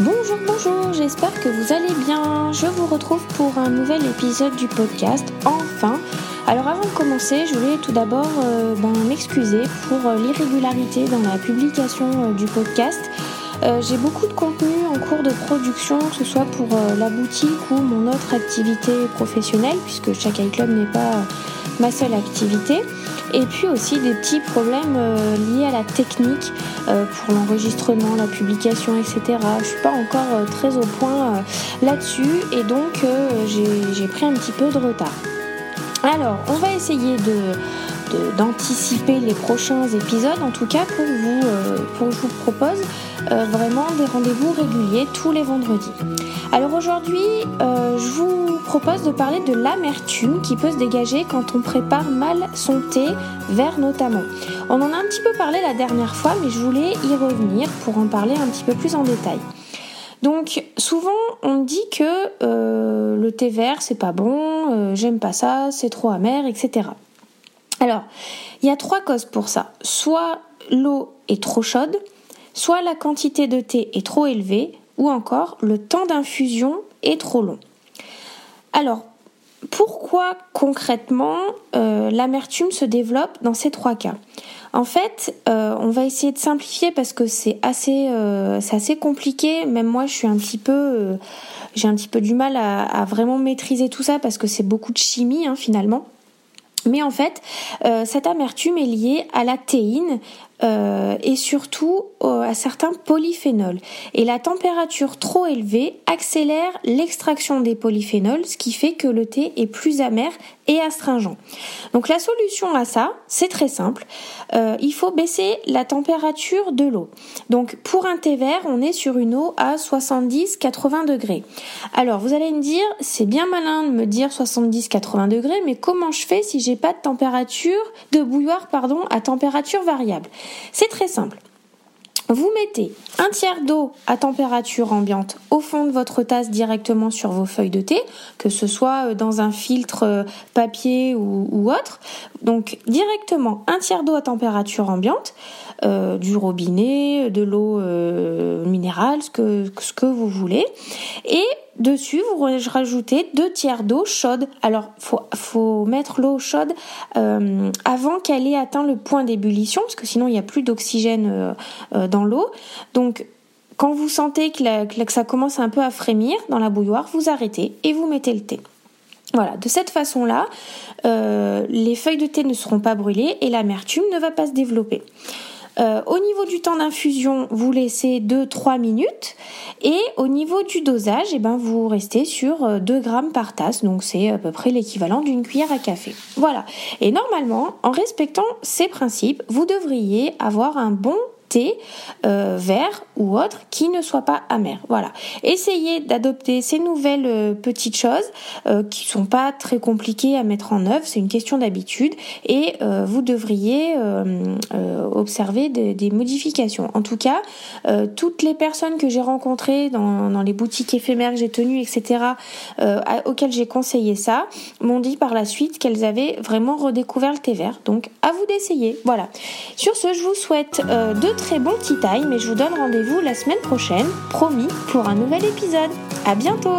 Bonjour, bonjour, j'espère que vous allez bien. Je vous retrouve pour un nouvel épisode du podcast, enfin. Alors avant de commencer, je voulais tout d'abord euh, ben, m'excuser pour euh, l'irrégularité dans la publication euh, du podcast. J'ai beaucoup de contenu en cours de production, que ce soit pour la boutique ou mon autre activité professionnelle, puisque chaque iClub n'est pas ma seule activité et puis aussi des petits problèmes euh, liés à la technique euh, pour l'enregistrement, la publication, etc. Je suis pas encore euh, très au point là-dessus et donc j'ai pris un petit peu de retard. Alors, on va essayer de, d'anticiper les prochains épisodes, en tout cas pour vous, pour je vous propose vraiment des rendez-vous réguliers tous les vendredis. Alors aujourd'hui, je vous propose de parler de l'amertume qui peut se dégager quand on prépare mal son thé, vert notamment. On en a un petit peu parlé la dernière fois, mais je voulais y revenir pour en parler un petit peu plus en détail. Donc souvent on dit que euh, le thé vert c'est pas bon, euh, j'aime pas ça, c'est trop amer, etc. Alors il y a trois causes pour ça. Soit l'eau est trop chaude, soit la quantité de thé est trop élevée, ou encore le temps d'infusion est trop long. Alors, pourquoi concrètement euh, l'amertume se développe dans ces trois cas? En fait, euh, on va essayer de simplifier parce que c'est assez, euh, assez compliqué. Même moi, je suis un petit peu, j'ai un petit peu du mal à, vraiment maîtriser tout ça parce que c'est beaucoup de chimie hein, finalement. Mais en fait, cette amertume est liée à la théine, euh, et surtout euh, à certains polyphénols. Et la température trop élevée accélère l'extraction des polyphénols, ce qui fait que le thé est plus amer et astringent. Donc la solution à ça, c'est très simple. Euh, il faut baisser la température de l'eau. Donc pour un thé vert, on est sur une eau à 70-80 degrés. Alors vous allez me dire, c'est bien malin de me dire 70-80 degrés, mais comment je fais si j'ai pas de température de bouilloire pardon à température variable? C'est très simple. Vous mettez un tiers d'eau à température ambiante au fond de votre tasse directement sur vos feuilles de thé, que ce soit euh, dans un filtre euh, papier ou, autre. Donc directement un tiers d'eau à température ambiante, euh, du robinet, de l'eau minérale, ce que, ce que vous voulez. Et Dessus, vous rajoutez deux tiers d'eau chaude. Alors, faut, faut mettre l'eau chaude euh, avant qu'elle ait atteint le point d'ébullition, parce que sinon il n'y a plus d'oxygène euh, euh, dans l'eau. Donc, quand vous sentez que, que, ça commence un peu à frémir dans la bouilloire, vous arrêtez et vous mettez le thé. Voilà, de cette façon-là, les feuilles de thé ne seront pas brûlées et l'amertume ne va pas se développer. Euh, au niveau du temps d'infusion, vous laissez 2-3 minutes. Et au niveau du dosage, eh ben, vous restez sur 2 euh, grammes par tasse. Donc c'est à peu près l'équivalent d'une cuillère à café. Voilà. Et normalement, en respectant ces principes, vous devriez avoir un bon thé euh, vert ou autre qui ne soit pas amer. Voilà. Essayez d'adopter ces nouvelles euh, petites choses euh, qui sont pas très compliquées à mettre en œuvre. C'est une question d'habitude et euh, vous devriez observer des, modifications. En tout cas, toutes les personnes que j'ai rencontrées dans, dans, les boutiques éphémères que j'ai tenues, etc., auxquelles j'ai conseillé ça, m'ont dit par la suite qu'elles avaient vraiment redécouvert le thé vert. Donc à vous d'essayer. Voilà. Sur ce, je vous souhaite de très bon tea time et je vous donne rendez-vous la semaine prochaine, promis, pour un nouvel épisode. À bientôt!